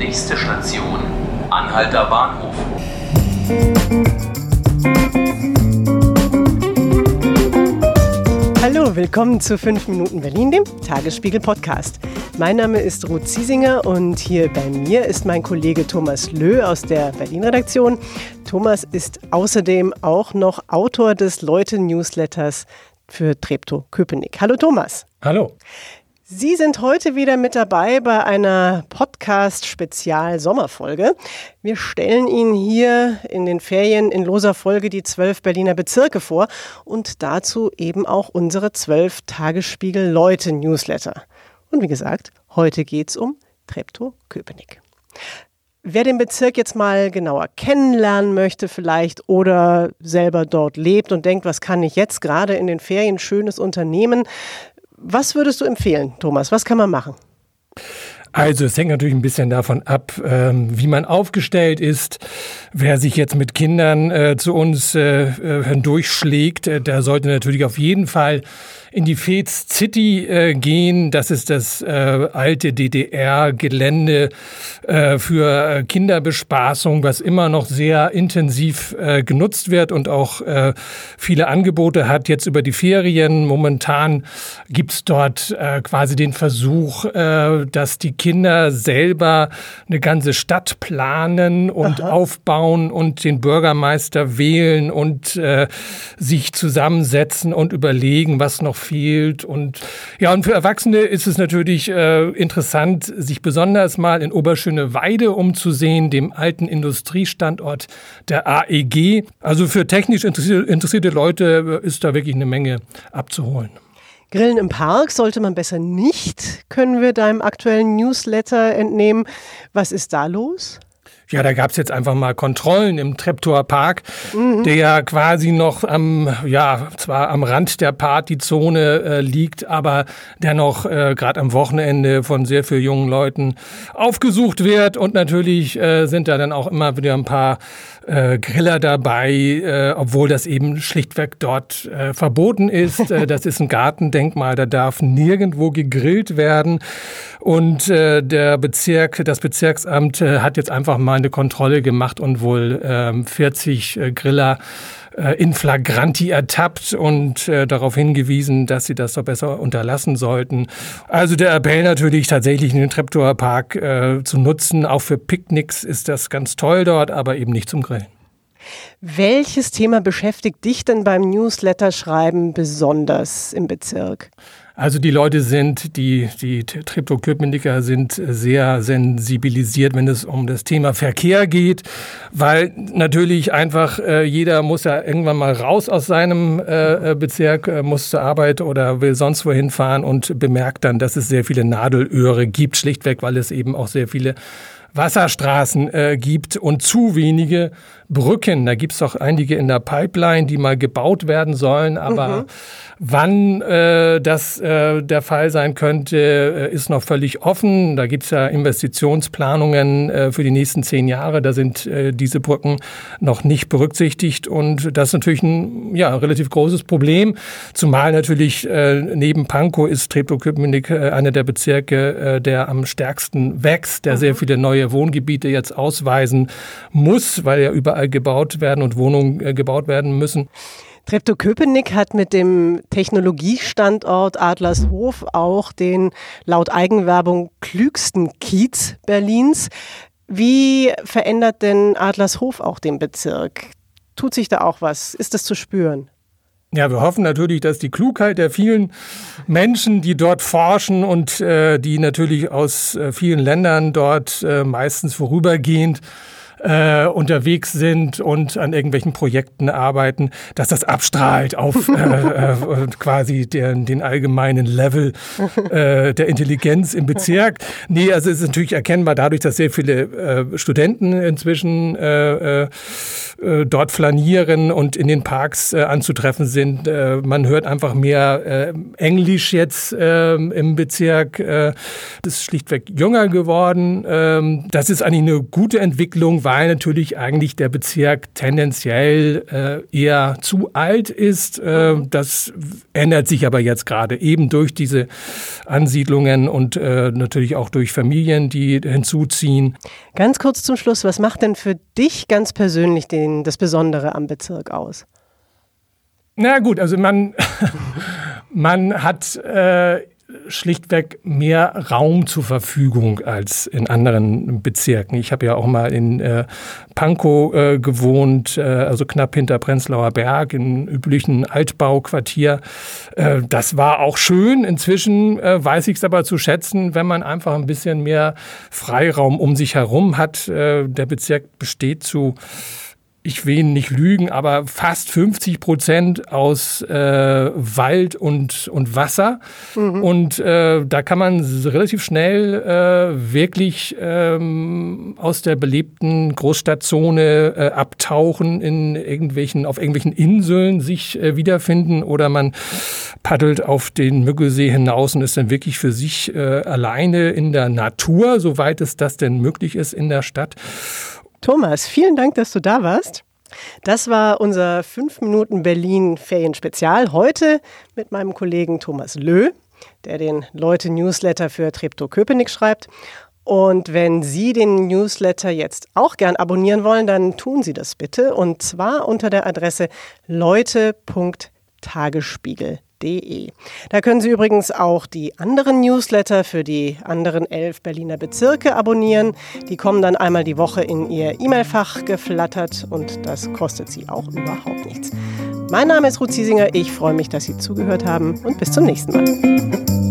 Nächste Station, Anhalter Bahnhof. Hallo, willkommen zu 5 Minuten Berlin, dem Tagesspiegel Podcast. Mein Name ist Ruth Ziesinger und hier bei mir ist mein Kollege Thomas Löh aus der Berlin-Redaktion. Thomas ist außerdem auch noch Autor des Leute-Newsletters für Treptow-Köpenick. Hallo Thomas. Hallo. Sie sind heute wieder mit dabei bei einer Podcast-Spezial-Sommerfolge. Wir stellen Ihnen hier in den Ferien in loser Folge die zwölf Berliner Bezirke vor und dazu eben auch unsere zwölf Tagesspiegel-Leute-Newsletter. Und wie gesagt, heute geht es um Treptow-Köpenick. Wer den Bezirk jetzt mal genauer kennenlernen möchte vielleicht oder selber dort lebt und denkt, was kann ich jetzt gerade in den Ferien Schönes unternehmen, was würdest du empfehlen, Thomas? Was kann man machen? Also es hängt natürlich ein bisschen davon ab, ähm, wie man aufgestellt ist. Wer sich jetzt mit Kindern äh, zu uns äh, äh hindurchschlägt, äh, der sollte natürlich auf jeden Fall in die Fez City äh, gehen. Das ist das äh, alte DDR-Gelände äh, für äh, Kinderbespaßung, was immer noch sehr intensiv äh, genutzt wird und auch äh, viele Angebote hat. Jetzt über die Ferien. Momentan gibt's dort äh, quasi den Versuch, äh, dass die Kinder selber eine ganze Stadt planen und Aha. aufbauen und den Bürgermeister wählen und äh, sich zusammensetzen und überlegen, was noch fehlt. Und ja, und für Erwachsene ist es natürlich äh, interessant, sich besonders mal in Oberschöneweide umzusehen, dem alten Industriestandort der AEG. Also für technisch interessierte, interessierte Leute ist da wirklich eine Menge abzuholen. Grillen im Park sollte man besser nicht, können wir deinem aktuellen Newsletter entnehmen. Was ist da los? Ja, da gab's jetzt einfach mal Kontrollen im Treptower Park, mhm. der ja quasi noch am, ja, zwar am Rand der Partyzone äh, liegt, aber dennoch äh, gerade am Wochenende von sehr vielen jungen Leuten aufgesucht wird. Und natürlich äh, sind da dann auch immer wieder ein paar äh, Griller dabei, äh, obwohl das eben schlichtweg dort äh, verboten ist. Äh, das ist ein Gartendenkmal, da darf nirgendwo gegrillt werden. Und äh, der Bezirk, das Bezirksamt äh, hat jetzt einfach mal eine Kontrolle gemacht und wohl äh, 40 äh, Griller äh, in flagranti ertappt und äh, darauf hingewiesen, dass sie das doch besser unterlassen sollten. Also der Appell natürlich tatsächlich den Treptower Park äh, zu nutzen. Auch für Picknicks ist das ganz toll dort, aber eben nicht zum Grillen. Welches Thema beschäftigt dich denn beim Newsletter-Schreiben besonders im Bezirk? Also die Leute sind, die, die Triptoköpenicker sind sehr sensibilisiert, wenn es um das Thema Verkehr geht, weil natürlich einfach äh, jeder muss ja irgendwann mal raus aus seinem äh, Bezirk, äh, muss zur Arbeit oder will sonst wohin fahren und bemerkt dann, dass es sehr viele Nadelöhre gibt, schlichtweg, weil es eben auch sehr viele Wasserstraßen äh, gibt und zu wenige Brücken. Da gibt es auch einige in der Pipeline, die mal gebaut werden sollen, aber mhm. wann äh, das äh, der Fall sein könnte, äh, ist noch völlig offen. Da gibt es ja Investitionsplanungen äh, für die nächsten zehn Jahre. Da sind äh, diese Brücken noch nicht berücksichtigt und das ist natürlich ein ja, relativ großes Problem. Zumal natürlich äh, neben Pankow ist Treptow-Köpenick äh, einer der Bezirke, äh, der am stärksten wächst, der mhm. sehr viele neue Wohngebiete jetzt ausweisen muss, weil überall überall gebaut werden und Wohnungen äh, gebaut werden müssen. Treptow-Köpenick hat mit dem Technologiestandort Adlershof auch den laut Eigenwerbung klügsten Kiez Berlins. Wie verändert denn Adlershof auch den Bezirk? Tut sich da auch was? Ist das zu spüren? Ja, wir hoffen natürlich, dass die Klugheit der vielen Menschen, die dort forschen und äh, die natürlich aus äh, vielen Ländern dort äh, meistens vorübergehend äh, unterwegs sind und an irgendwelchen Projekten arbeiten, dass das abstrahlt auf äh, äh, quasi den, den allgemeinen Level äh, der Intelligenz im Bezirk. Nee, also es ist natürlich erkennbar dadurch, dass sehr viele äh, Studenten inzwischen äh, äh, äh, dort flanieren und in den Parks äh, anzutreffen sind. Äh, man hört einfach mehr äh, Englisch jetzt ähm, im Bezirk. Äh, das ist schlichtweg jünger geworden. Ähm, das ist eigentlich eine gute Entwicklung, weil natürlich eigentlich der Bezirk tendenziell äh, eher zu alt ist. das ändert sich aber jetzt gerade eben durch diese Ansiedlungen und natürlich auch durch Familien, die hinzuziehen. Ganz kurz zum Schluss, was macht denn für dich ganz persönlich den, das Besondere am Bezirk aus? Na gut, also man, man hat äh, schlichtweg mehr Raum zur Verfügung als in anderen Bezirken. Ich habe ja auch mal in äh, Pankow äh, gewohnt, äh, also knapp hinter Prenzlauer Berg, im üblichen Altbauquartier. Äh, das war auch schön. Inzwischen äh, weiß ich es aber zu schätzen, wenn man einfach ein bisschen mehr Freiraum um sich herum hat. Äh, der Bezirk besteht zu ich will nicht lügen, aber fast 50 Prozent aus äh, Wald und, und Wasser. Mhm. Und äh, da kann man relativ schnell äh, wirklich ähm, aus der belebten Großstadtzone äh, abtauchen, in irgendwelchen, auf irgendwelchen Inseln sich äh, wiederfinden oder man paddelt auf den Müggelsee hinaus und ist dann wirklich für sich äh, alleine in der Natur, soweit es das denn möglich ist in der Stadt. Thomas, vielen Dank, dass du da warst. Das war unser 5 Minuten Berlin Ferienspezial. Heute mit meinem Kollegen Thomas Löh, der den Leute-Newsletter für Treptow-Köpenick schreibt. Und wenn Sie den Newsletter jetzt auch gern abonnieren wollen, dann tun Sie das bitte. Und zwar unter der Adresse leute.tagesspiegel.de www.berliner.de. Da können Sie übrigens auch die anderen Newsletter für die anderen elf Berliner Bezirke abonnieren. Die kommen dann einmal die Woche in Ihr E-Mail-Fach geflattert und das kostet Sie auch überhaupt nichts. Mein Name ist Ruth Ziesinger, ich freue mich, dass Sie zugehört haben und bis zum nächsten Mal.